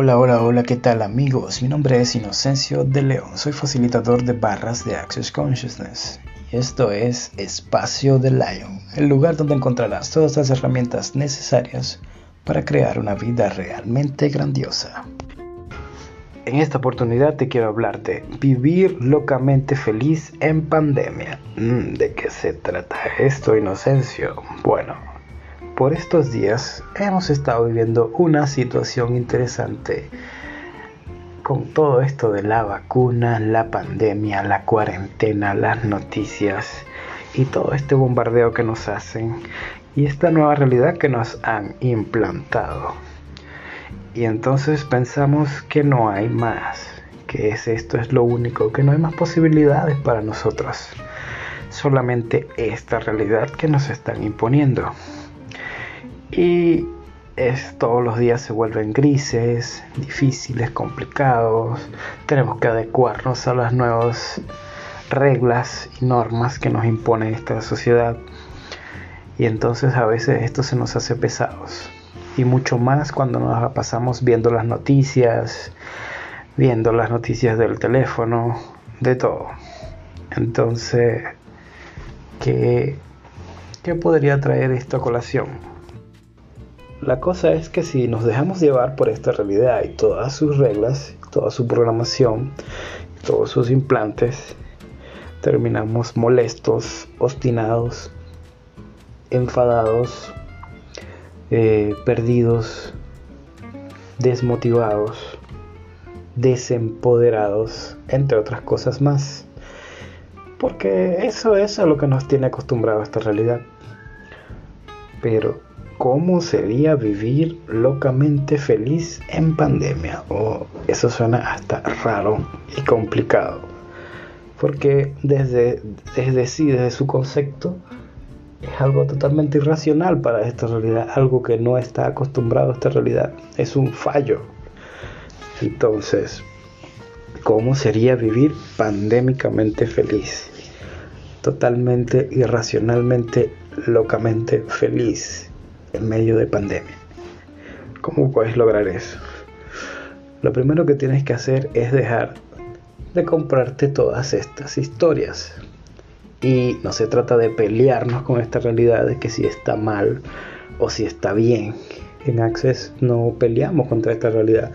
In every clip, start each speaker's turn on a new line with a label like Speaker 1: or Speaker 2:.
Speaker 1: Hola, hola, hola, ¿qué tal amigos? Mi nombre es Inocencio de León, soy facilitador de barras de Access Consciousness y esto es Espacio de Lion, el lugar donde encontrarás todas las herramientas necesarias para crear una vida realmente grandiosa. En esta oportunidad te quiero hablar de vivir locamente feliz en pandemia. Mm, ¿De qué se trata esto, Inocencio? Bueno, por estos días hemos estado viviendo una situación interesante con todo esto de la vacuna, la pandemia, la cuarentena, las noticias y todo este bombardeo que nos hacen y esta nueva realidad que nos han implantado. Y entonces pensamos que no hay más, que es esto es lo único, que no hay más posibilidades para nosotros. Solamente esta realidad que nos están imponiendo. Y es, todos los días se vuelven grises, difíciles, complicados. Tenemos que adecuarnos a las nuevas reglas y normas que nos impone esta sociedad. Y entonces a veces esto se nos hace pesados y mucho más cuando nos pasamos viendo las noticias, viendo las noticias del teléfono, de todo. Entonces, ¿qué, qué podría traer esta colación? La cosa es que si nos dejamos llevar por esta realidad y todas sus reglas, toda su programación, todos sus implantes, terminamos molestos, obstinados, enfadados, eh, perdidos, desmotivados, desempoderados, entre otras cosas más. Porque eso es a lo que nos tiene acostumbrado esta realidad. Pero, ¿cómo sería vivir locamente feliz en pandemia? Oh, eso suena hasta raro y complicado. Porque desde, desde sí, desde su concepto, es algo totalmente irracional para esta realidad, algo que no está acostumbrado a esta realidad, es un fallo. Entonces, ¿cómo sería vivir pandémicamente feliz? Totalmente irracionalmente, locamente feliz en medio de pandemia. ¿Cómo puedes lograr eso? Lo primero que tienes que hacer es dejar de comprarte todas estas historias, y no se trata de pelearnos con esta realidad de que si está mal o si está bien. En Access no peleamos contra esta realidad.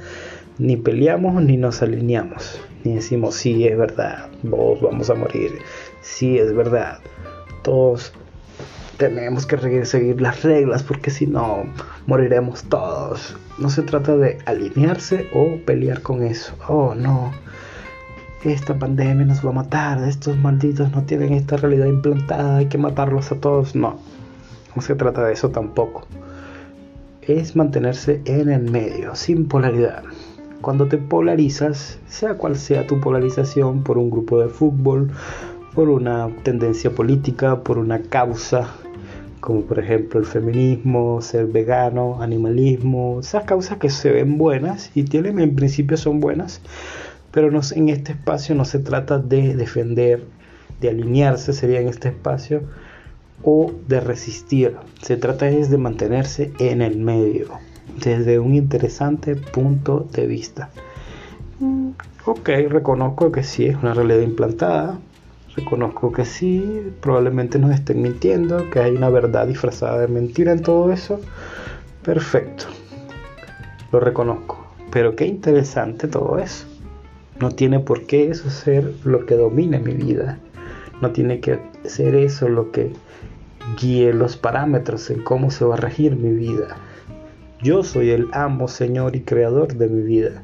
Speaker 1: Ni peleamos ni nos alineamos. Ni decimos, sí, es verdad, vos vamos a morir. Sí, es verdad. Todos tenemos que seguir las reglas porque si no, moriremos todos. No se trata de alinearse o pelear con eso. Oh, no esta pandemia nos va a matar, estos malditos no tienen esta realidad implantada, hay que matarlos a todos. No, no se trata de eso tampoco. Es mantenerse en el medio, sin polaridad. Cuando te polarizas, sea cual sea tu polarización por un grupo de fútbol, por una tendencia política, por una causa, como por ejemplo el feminismo, ser vegano, animalismo, esas causas que se ven buenas y tienen en principio son buenas, pero en este espacio no se trata de defender, de alinearse, sería en este espacio, o de resistir. Se trata es de mantenerse en el medio, desde un interesante punto de vista. Mm, ok, reconozco que sí es una realidad implantada. Reconozco que sí, probablemente nos estén mintiendo, que hay una verdad disfrazada de mentira en todo eso. Perfecto, lo reconozco. Pero qué interesante todo eso. No tiene por qué eso ser lo que domine mi vida. No tiene que ser eso lo que guíe los parámetros en cómo se va a regir mi vida. Yo soy el amo, señor y creador de mi vida.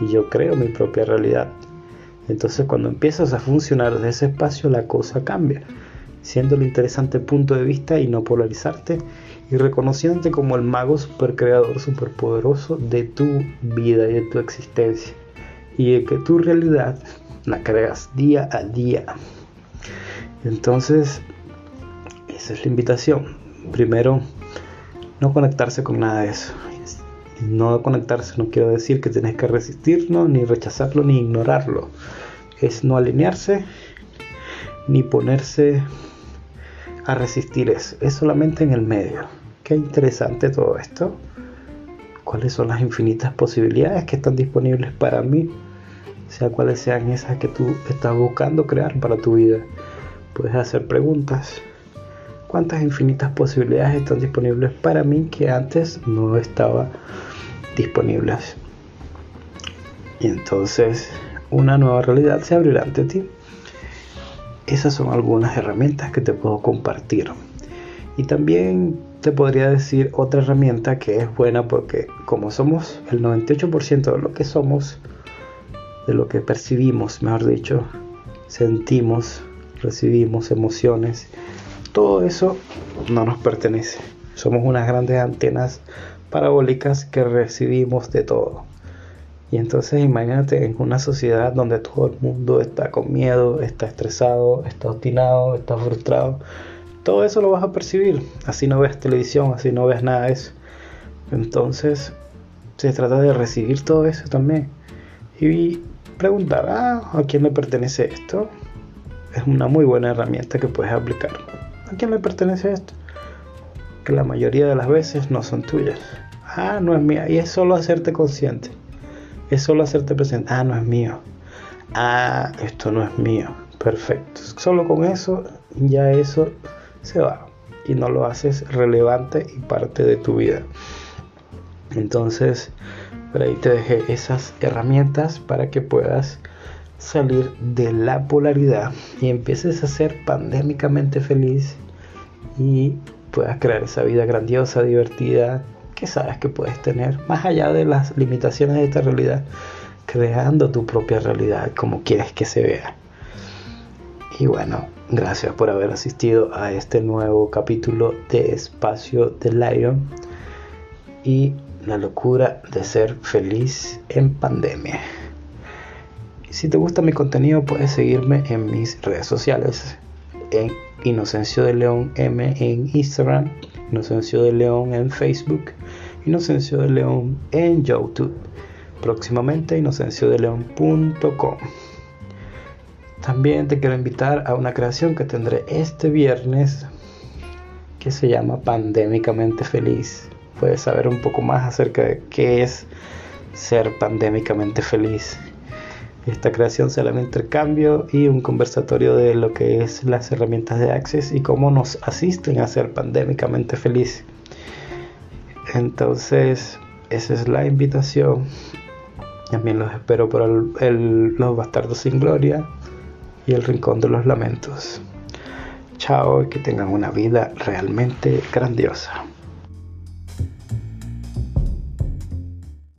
Speaker 1: Y yo creo mi propia realidad. Entonces cuando empiezas a funcionar desde ese espacio la cosa cambia. Siendo el interesante punto de vista y no polarizarte y reconociéndote como el mago supercreador superpoderoso de tu vida y de tu existencia y de que tu realidad la creas día a día. Entonces, esa es la invitación. Primero, no conectarse con nada de eso. No conectarse no quiero decir que tienes que resistirlo, ni rechazarlo, ni ignorarlo. Es no alinearse, ni ponerse a resistir. Es solamente en el medio. Qué interesante todo esto cuáles son las infinitas posibilidades que están disponibles para mí, sea cuáles sean esas que tú estás buscando crear para tu vida. Puedes hacer preguntas. ¿Cuántas infinitas posibilidades están disponibles para mí que antes no estaban disponibles? Y entonces una nueva realidad se abrirá ante ti. Esas son algunas herramientas que te puedo compartir. Y también te podría decir otra herramienta que es buena porque como somos el 98% de lo que somos, de lo que percibimos, mejor dicho, sentimos, recibimos emociones, todo eso no nos pertenece. Somos unas grandes antenas parabólicas que recibimos de todo. Y entonces imagínate en una sociedad donde todo el mundo está con miedo, está estresado, está obstinado, está frustrado. Todo eso lo vas a percibir. Así no ves televisión, así no ves nada de eso. Entonces se trata de recibir todo eso también. Y preguntar, ah, ¿a quién le pertenece esto? Es una muy buena herramienta que puedes aplicar. ¿A quién le pertenece esto? Que la mayoría de las veces no son tuyas. Ah, no es mía. Y es solo hacerte consciente es solo hacerte presente. Ah, no es mío. Ah, esto no es mío. Perfecto. Solo con eso, ya eso se va. Y no lo haces relevante y parte de tu vida. Entonces, por ahí te dejé esas herramientas para que puedas salir de la polaridad y empieces a ser pandémicamente feliz y puedas crear esa vida grandiosa, divertida, que sabes que puedes tener, más allá de las limitaciones de esta realidad, creando tu propia realidad como quieres que se vea. Y bueno, gracias por haber asistido a este nuevo capítulo de Espacio de Lion y la locura de ser feliz en pandemia. Si te gusta mi contenido, puedes seguirme en mis redes sociales en Inocencio de León M en Instagram, Inocencio de León en Facebook Inocencio de León en YouTube. Próximamente inocenciodeleón.com. También te quiero invitar a una creación que tendré este viernes que se llama Pandémicamente Feliz. Puedes saber un poco más acerca de qué es ser pandémicamente feliz. Esta creación será un intercambio y un conversatorio de lo que es las herramientas de Access y cómo nos asisten a ser pandémicamente feliz. Entonces, esa es la invitación. También los espero por el, Los Bastardos sin Gloria y el Rincón de los Lamentos. Chao y que tengan una vida realmente grandiosa.